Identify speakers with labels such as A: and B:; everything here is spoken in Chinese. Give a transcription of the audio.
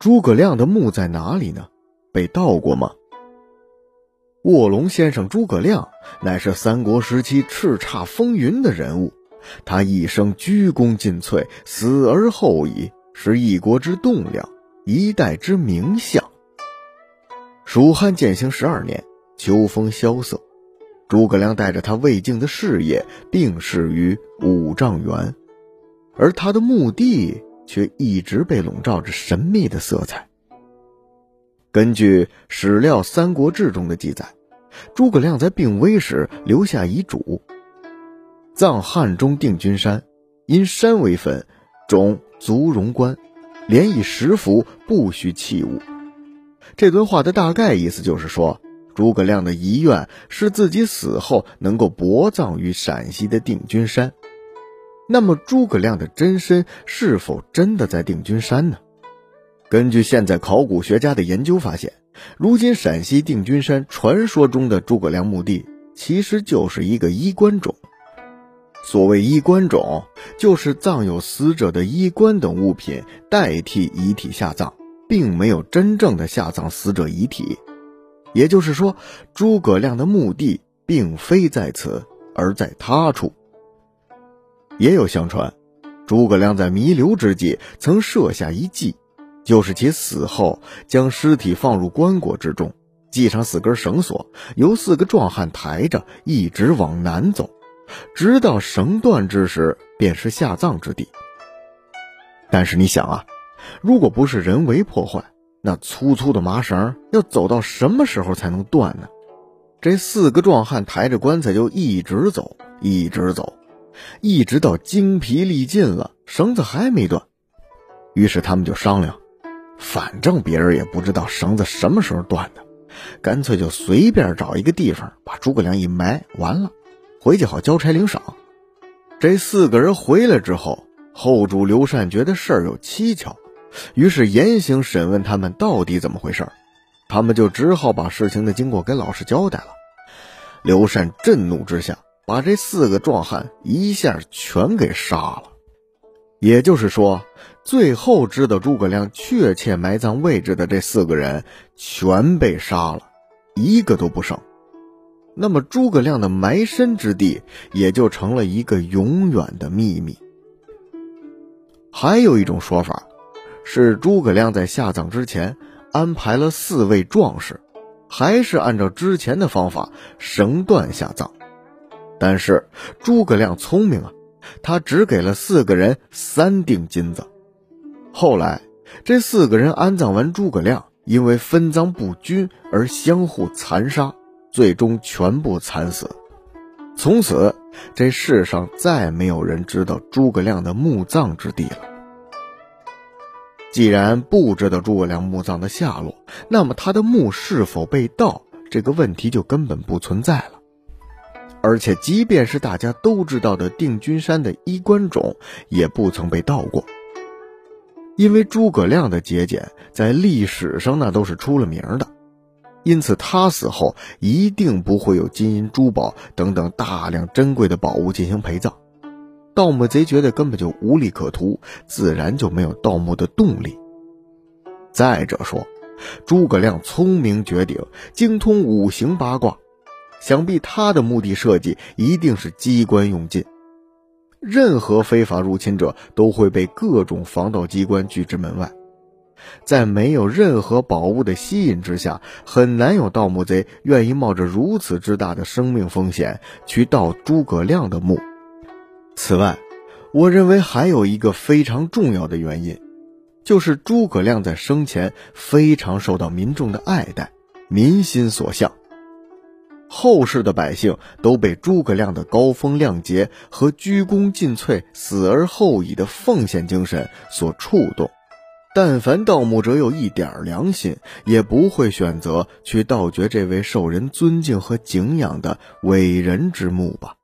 A: 诸葛亮的墓在哪里呢？被盗过吗？卧龙先生诸葛亮乃是三国时期叱咤风云的人物，他一生鞠躬尽瘁，死而后已，是一国之栋梁，一代之名相。蜀汉建兴十二年，秋风萧瑟，诸葛亮带着他未竟的事业病逝于五丈原，而他的墓地却一直被笼罩着神秘的色彩。根据史料《三国志》中的记载，诸葛亮在病危时留下遗嘱：葬汉中定军山，因山为坟，种足荣棺，连以十符，不许器物。这段话的大概意思就是说，诸葛亮的遗愿是自己死后能够薄葬于陕西的定军山。那么，诸葛亮的真身是否真的在定军山呢？根据现在考古学家的研究发现，如今陕西定军山传说中的诸葛亮墓地，其实就是一个衣冠冢。所谓衣冠冢，就是葬有死者的衣冠等物品代替遗体下葬。并没有真正的下葬死者遗体，也就是说，诸葛亮的墓地并非在此，而在他处。也有相传，诸葛亮在弥留之际曾设下一计，就是其死后将尸体放入棺椁之中，系上四根绳索，由四个壮汉抬着，一直往南走，直到绳断之时，便是下葬之地。但是你想啊。如果不是人为破坏，那粗粗的麻绳要走到什么时候才能断呢？这四个壮汉抬着棺材就一直走，一直走，一直到精疲力尽了，绳子还没断。于是他们就商量，反正别人也不知道绳子什么时候断的，干脆就随便找一个地方把诸葛亮一埋，完了，回去好交差领赏。这四个人回来之后，后主刘禅觉得事儿有蹊跷。于是严刑审问他们到底怎么回事他们就只好把事情的经过给老师交代了。刘禅震怒之下，把这四个壮汉一下全给杀了。也就是说，最后知道诸葛亮确切埋葬位置的这四个人全被杀了，一个都不剩。那么诸葛亮的埋身之地也就成了一个永远的秘密。还有一种说法。是诸葛亮在下葬之前安排了四位壮士，还是按照之前的方法绳断下葬？但是诸葛亮聪明啊，他只给了四个人三锭金子。后来这四个人安葬完诸葛亮，因为分赃不均而相互残杀，最终全部惨死。从此这世上再没有人知道诸葛亮的墓葬之地了。既然不知道诸葛亮墓葬的下落，那么他的墓是否被盗，这个问题就根本不存在了。而且，即便是大家都知道的定军山的衣冠冢，也不曾被盗过。因为诸葛亮的节俭在历史上那都是出了名的，因此他死后一定不会有金银珠宝等等大量珍贵的宝物进行陪葬。盗墓贼觉得根本就无利可图，自然就没有盗墓的动力。再者说，诸葛亮聪明绝顶，精通五行八卦，想必他的墓地设计一定是机关用尽，任何非法入侵者都会被各种防盗机关拒之门外。在没有任何宝物的吸引之下，很难有盗墓贼愿意冒着如此之大的生命风险去盗诸葛亮的墓。此外，我认为还有一个非常重要的原因，就是诸葛亮在生前非常受到民众的爱戴，民心所向。后世的百姓都被诸葛亮的高风亮节和鞠躬尽瘁、死而后已的奉献精神所触动。但凡盗墓者有一点良心，也不会选择去盗掘这位受人尊敬和敬仰的伟人之墓吧。